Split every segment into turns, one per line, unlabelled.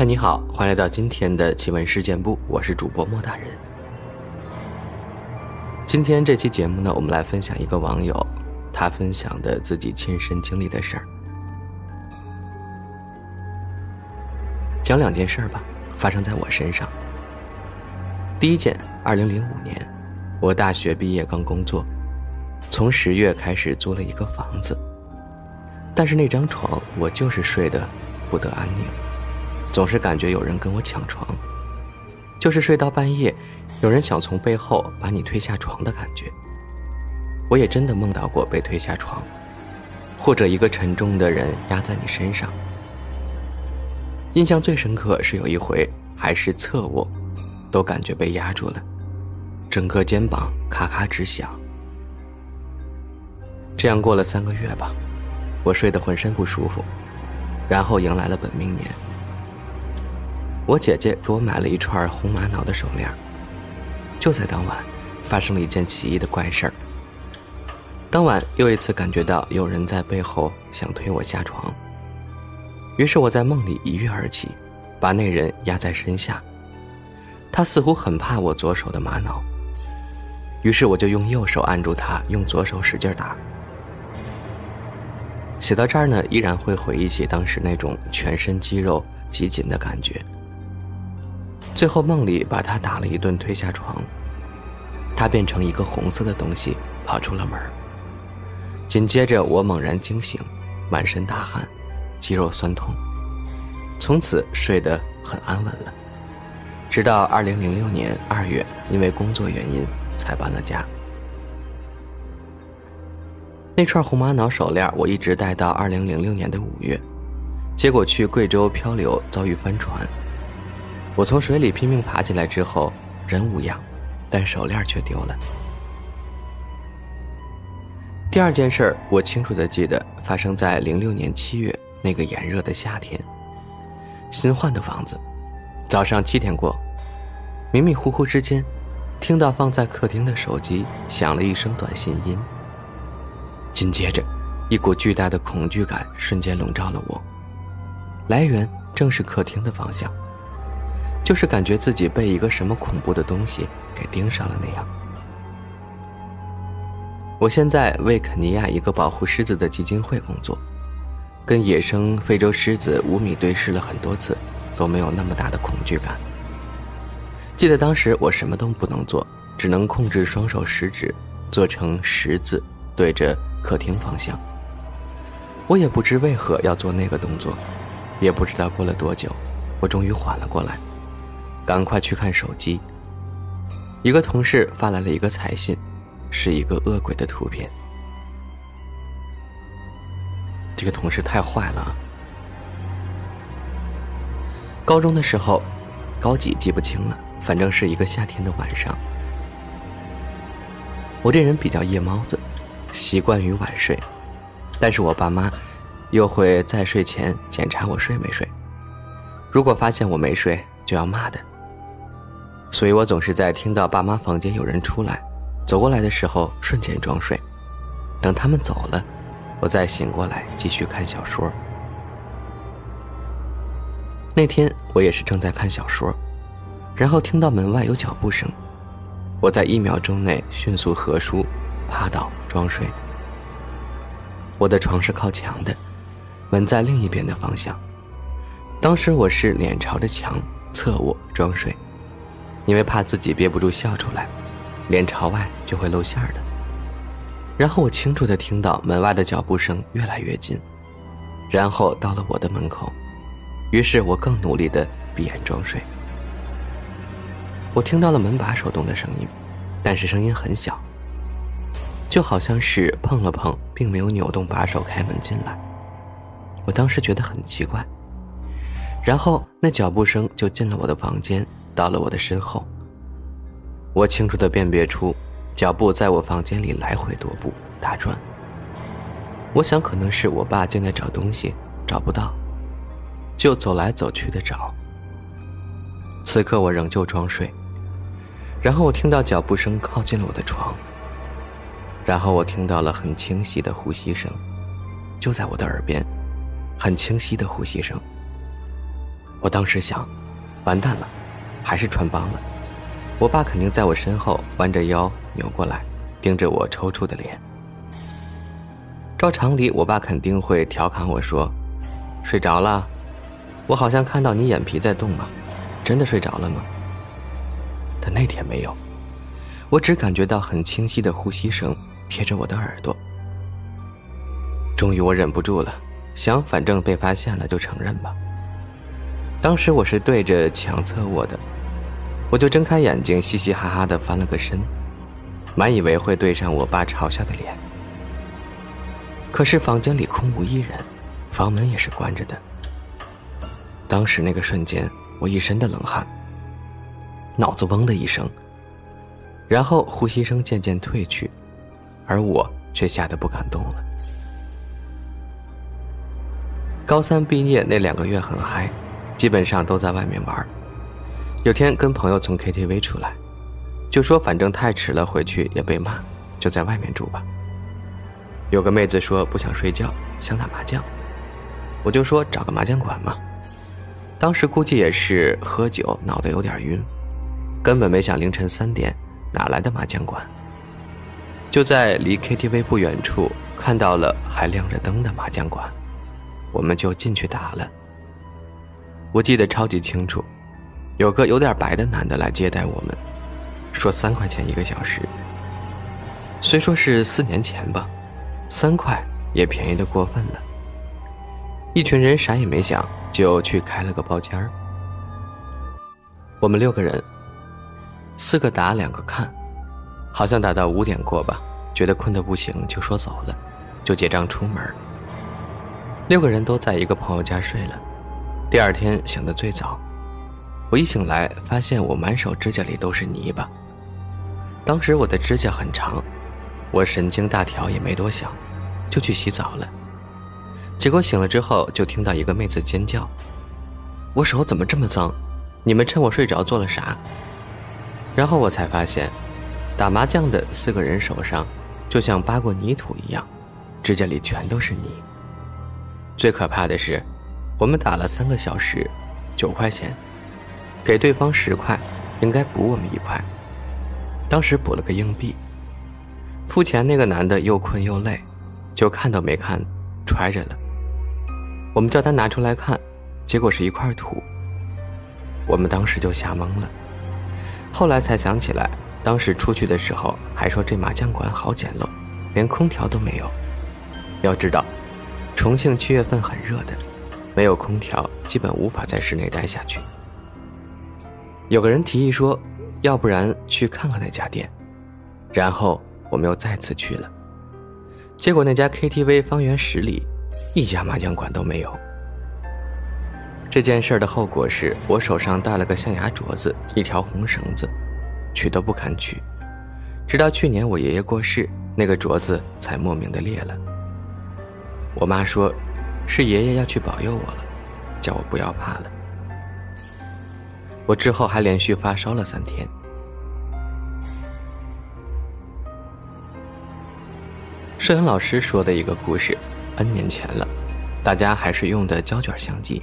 嗨，你好，欢迎来到今天的奇闻事件部，我是主播莫大人。今天这期节目呢，我们来分享一个网友他分享的自己亲身经历的事儿，讲两件事儿吧，发生在我身上。第一件，二零零五年，我大学毕业刚工作，从十月开始租了一个房子，但是那张床我就是睡得不得安宁。总是感觉有人跟我抢床，就是睡到半夜，有人想从背后把你推下床的感觉。我也真的梦到过被推下床，或者一个沉重的人压在你身上。印象最深刻是有一回，还是侧卧，都感觉被压住了，整个肩膀咔咔直响。这样过了三个月吧，我睡得浑身不舒服，然后迎来了本命年。我姐姐给我买了一串红玛瑙的手链。就在当晚，发生了一件奇异的怪事儿。当晚又一次感觉到有人在背后想推我下床，于是我在梦里一跃而起，把那人压在身下。他似乎很怕我左手的玛瑙，于是我就用右手按住他，用左手使劲打。写到这儿呢，依然会回忆起当时那种全身肌肉极紧的感觉。最后梦里把他打了一顿，推下床，他变成一个红色的东西跑出了门。紧接着我猛然惊醒，满身大汗，肌肉酸痛，从此睡得很安稳了。直到二零零六年二月，因为工作原因才搬了家。那串红玛瑙手链我一直戴到二零零六年的五月，结果去贵州漂流遭遇翻船。我从水里拼命爬起来之后，人无恙，但手链却丢了。第二件事我清楚的记得，发生在零六年七月那个炎热的夏天。新换的房子，早上七点过，迷迷糊糊之间，听到放在客厅的手机响了一声短信音。紧接着，一股巨大的恐惧感瞬间笼罩了我，来源正是客厅的方向。就是感觉自己被一个什么恐怖的东西给盯上了那样。我现在为肯尼亚一个保护狮子的基金会工作，跟野生非洲狮子五米对视了很多次，都没有那么大的恐惧感。记得当时我什么都不能做，只能控制双手食指做成十字，对着客厅方向。我也不知为何要做那个动作，也不知道过了多久，我终于缓了过来。赶快去看手机。一个同事发来了一个彩信，是一个恶鬼的图片。这个同事太坏了。高中的时候，高几记不清了，反正是一个夏天的晚上。我这人比较夜猫子，习惯于晚睡，但是我爸妈又会在睡前检查我睡没睡，如果发现我没睡，就要骂的。所以我总是在听到爸妈房间有人出来，走过来的时候瞬间装睡，等他们走了，我再醒过来继续看小说。那天我也是正在看小说，然后听到门外有脚步声，我在一秒钟内迅速合书，趴倒装睡。我的床是靠墙的，门在另一边的方向。当时我是脸朝着墙，侧卧装睡。因为怕自己憋不住笑出来，脸朝外就会露馅儿的。然后我清楚的听到门外的脚步声越来越近，然后到了我的门口，于是我更努力的闭眼装睡。我听到了门把手动的声音，但是声音很小，就好像是碰了碰，并没有扭动把手开门进来。我当时觉得很奇怪，然后那脚步声就进了我的房间。到了我的身后，我清楚的辨别出脚步在我房间里来回踱步打转。我想可能是我爸正在找东西，找不到，就走来走去的找。此刻我仍旧装睡，然后我听到脚步声靠近了我的床，然后我听到了很清晰的呼吸声，就在我的耳边，很清晰的呼吸声。我当时想，完蛋了，还是穿帮了。我爸肯定在我身后弯着腰扭过来，盯着我抽搐的脸。照常理，我爸肯定会调侃我说：“睡着了？我好像看到你眼皮在动嘛，真的睡着了吗？”但那天没有，我只感觉到很清晰的呼吸声贴着我的耳朵。终于我忍不住了，想反正被发现了就承认吧。当时我是对着墙侧卧的，我就睁开眼睛，嘻嘻哈哈的翻了个身，满以为会对上我爸嘲笑的脸。可是房间里空无一人，房门也是关着的。当时那个瞬间，我一身的冷汗，脑子嗡的一声，然后呼吸声渐渐退去，而我却吓得不敢动了。高三毕业那两个月很嗨。基本上都在外面玩。有天跟朋友从 KTV 出来，就说反正太迟了，回去也被骂，就在外面住吧。有个妹子说不想睡觉，想打麻将，我就说找个麻将馆嘛。当时估计也是喝酒，脑袋有点晕，根本没想凌晨三点哪来的麻将馆。就在离 KTV 不远处看到了还亮着灯的麻将馆，我们就进去打了。我记得超级清楚，有个有点白的男的来接待我们，说三块钱一个小时。虽说是四年前吧，三块也便宜的过分了。一群人啥也没想，就去开了个包间儿。我们六个人，四个打，两个看，好像打到五点过吧，觉得困得不行，就说走了，就结账出门。六个人都在一个朋友家睡了。第二天醒得最早，我一醒来发现我满手指甲里都是泥巴。当时我的指甲很长，我神经大条也没多想，就去洗澡了。结果醒了之后就听到一个妹子尖叫：“我手怎么这么脏？你们趁我睡着做了啥？”然后我才发现，打麻将的四个人手上就像扒过泥土一样，指甲里全都是泥。最可怕的是。我们打了三个小时，九块钱，给对方十块，应该补我们一块。当时补了个硬币。付钱那个男的又困又累，就看都没看，揣着了。我们叫他拿出来看，结果是一块土。我们当时就吓懵了。后来才想起来，当时出去的时候还说这麻将馆好简陋，连空调都没有。要知道，重庆七月份很热的。没有空调，基本无法在室内待下去。有个人提议说：“要不然去看看那家店。”然后我们又再次去了，结果那家 KTV 方圆十里，一家麻将馆都没有。这件事的后果是我手上戴了个象牙镯子，一条红绳子，取都不肯取，直到去年我爷爷过世，那个镯子才莫名的裂了。我妈说。是爷爷要去保佑我了，叫我不要怕了。我之后还连续发烧了三天。摄影老师说的一个故事，N 年前了，大家还是用的胶卷相机。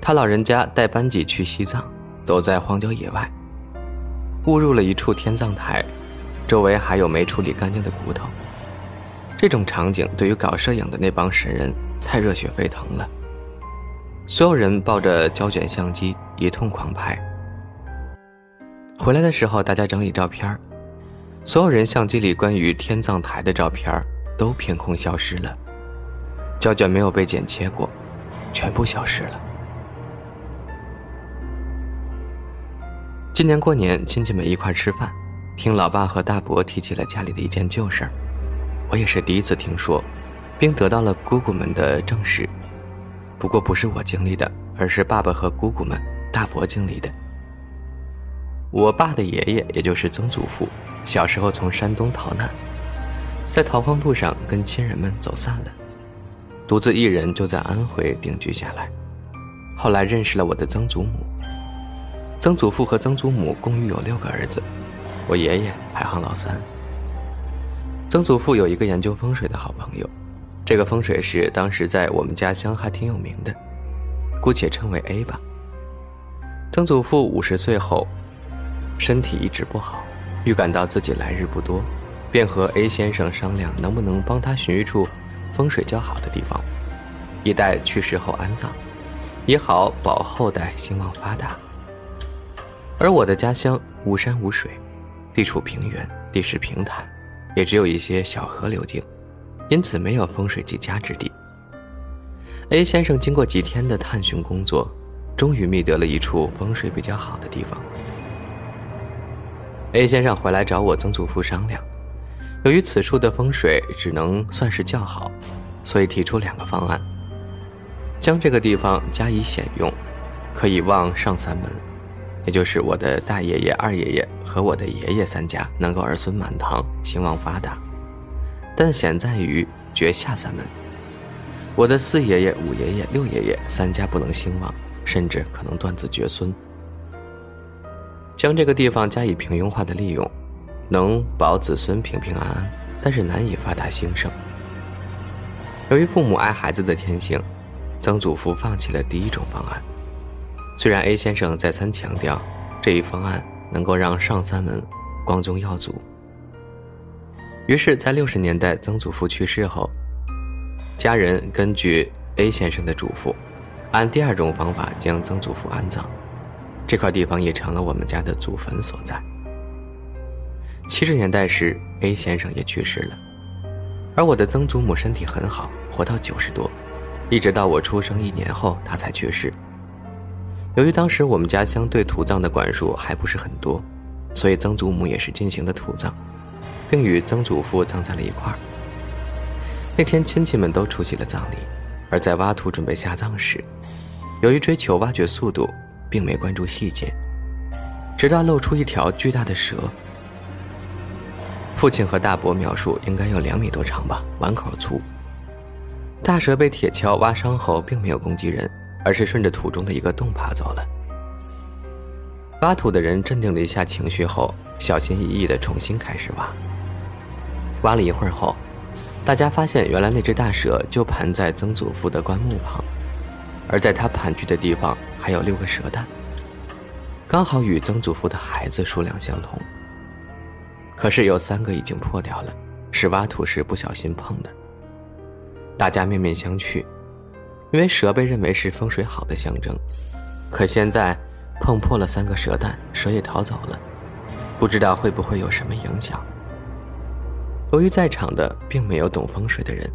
他老人家带班级去西藏，走在荒郊野外，误入了一处天葬台，周围还有没处理干净的骨头。这种场景对于搞摄影的那帮神人。太热血沸腾了，所有人抱着胶卷相机一通狂拍。回来的时候，大家整理照片所有人相机里关于天葬台的照片都凭空消失了，胶卷没有被剪切过，全部消失了。今年过年，亲戚们一块吃饭，听老爸和大伯提起了家里的一件旧事儿，我也是第一次听说。并得到了姑姑们的证实，不过不是我经历的，而是爸爸和姑姑们、大伯经历的。我爸的爷爷，也就是曾祖父，小时候从山东逃难，在逃荒路上跟亲人们走散了，独自一人就在安徽定居下来。后来认识了我的曾祖母。曾祖父和曾祖母共育有六个儿子，我爷爷排行老三。曾祖父有一个研究风水的好朋友。这个风水师当时在我们家乡还挺有名的，姑且称为 A 吧。曾祖父五十岁后，身体一直不好，预感到自己来日不多，便和 A 先生商量能不能帮他寻一处风水较好的地方，以待去世后安葬，也好保后代兴旺发达。而我的家乡无山无水，地处平原，地势平坦，也只有一些小河流经，因此没有风水极佳之地。A 先生经过几天的探寻工作。终于觅得了一处风水比较好的地方。A 先生回来找我曾祖父商量，由于此处的风水只能算是较好，所以提出两个方案：将这个地方加以显用，可以望上三门，也就是我的大爷爷、二爷爷和我的爷爷三家能够儿孙满堂、兴旺发达；但险在于绝下三门，我的四爷爷、五爷爷、六爷爷三家不能兴旺。甚至可能断子绝孙。将这个地方加以平庸化的利用，能保子孙平平安安，但是难以发达兴盛。由于父母爱孩子的天性，曾祖父放弃了第一种方案。虽然 A 先生再三强调这一方案能够让上三门光宗耀祖，于是，在六十年代曾祖父去世后，家人根据 A 先生的嘱咐。按第二种方法将曾祖父安葬，这块地方也成了我们家的祖坟所在。七十年代时，A 先生也去世了，而我的曾祖母身体很好，活到九十多，一直到我出生一年后，她才去世。由于当时我们家乡对土葬的管束还不是很多，所以曾祖母也是进行的土葬，并与曾祖父葬在了一块儿。那天亲戚们都出席了葬礼。而在挖土准备下葬时，由于追求挖掘速度，并没关注细节，直到露出一条巨大的蛇。父亲和大伯描述应该有两米多长吧，碗口粗。大蛇被铁锹挖伤后，并没有攻击人，而是顺着土中的一个洞爬走了。挖土的人镇定了一下情绪后，小心翼翼地重新开始挖。挖了一会儿后。大家发现，原来那只大蛇就盘在曾祖父的棺木旁，而在他盘踞的地方还有六个蛇蛋，刚好与曾祖父的孩子数量相同。可是有三个已经破掉了，是挖土时不小心碰的。大家面面相觑，因为蛇被认为是风水好的象征，可现在碰破了三个蛇蛋，蛇也逃走了，不知道会不会有什么影响。由于在场的并没有懂风水的人，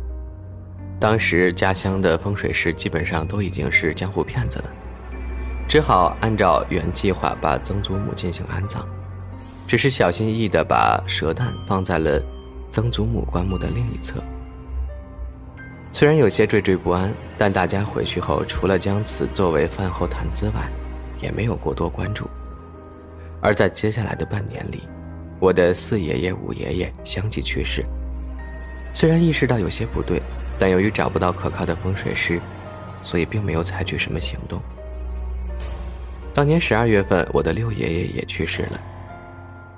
当时家乡的风水师基本上都已经是江湖骗子了，只好按照原计划把曾祖母进行安葬，只是小心翼翼地把蛇蛋放在了曾祖母棺木的另一侧。虽然有些惴惴不安，但大家回去后除了将此作为饭后谈资外，也没有过多关注。而在接下来的半年里，我的四爷爷、五爷爷相继去世，虽然意识到有些不对，但由于找不到可靠的风水师，所以并没有采取什么行动。当年十二月份，我的六爷爷也去世了，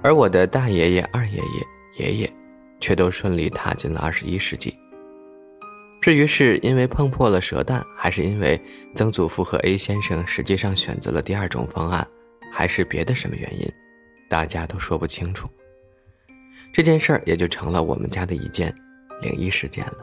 而我的大爷爷、二爷爷、爷爷，却都顺利踏进了二十一世纪。至于是因为碰破了蛇蛋，还是因为曾祖父和 A 先生实际上选择了第二种方案，还是别的什么原因？大家都说不清楚，这件事儿也就成了我们家的一件灵异事件了。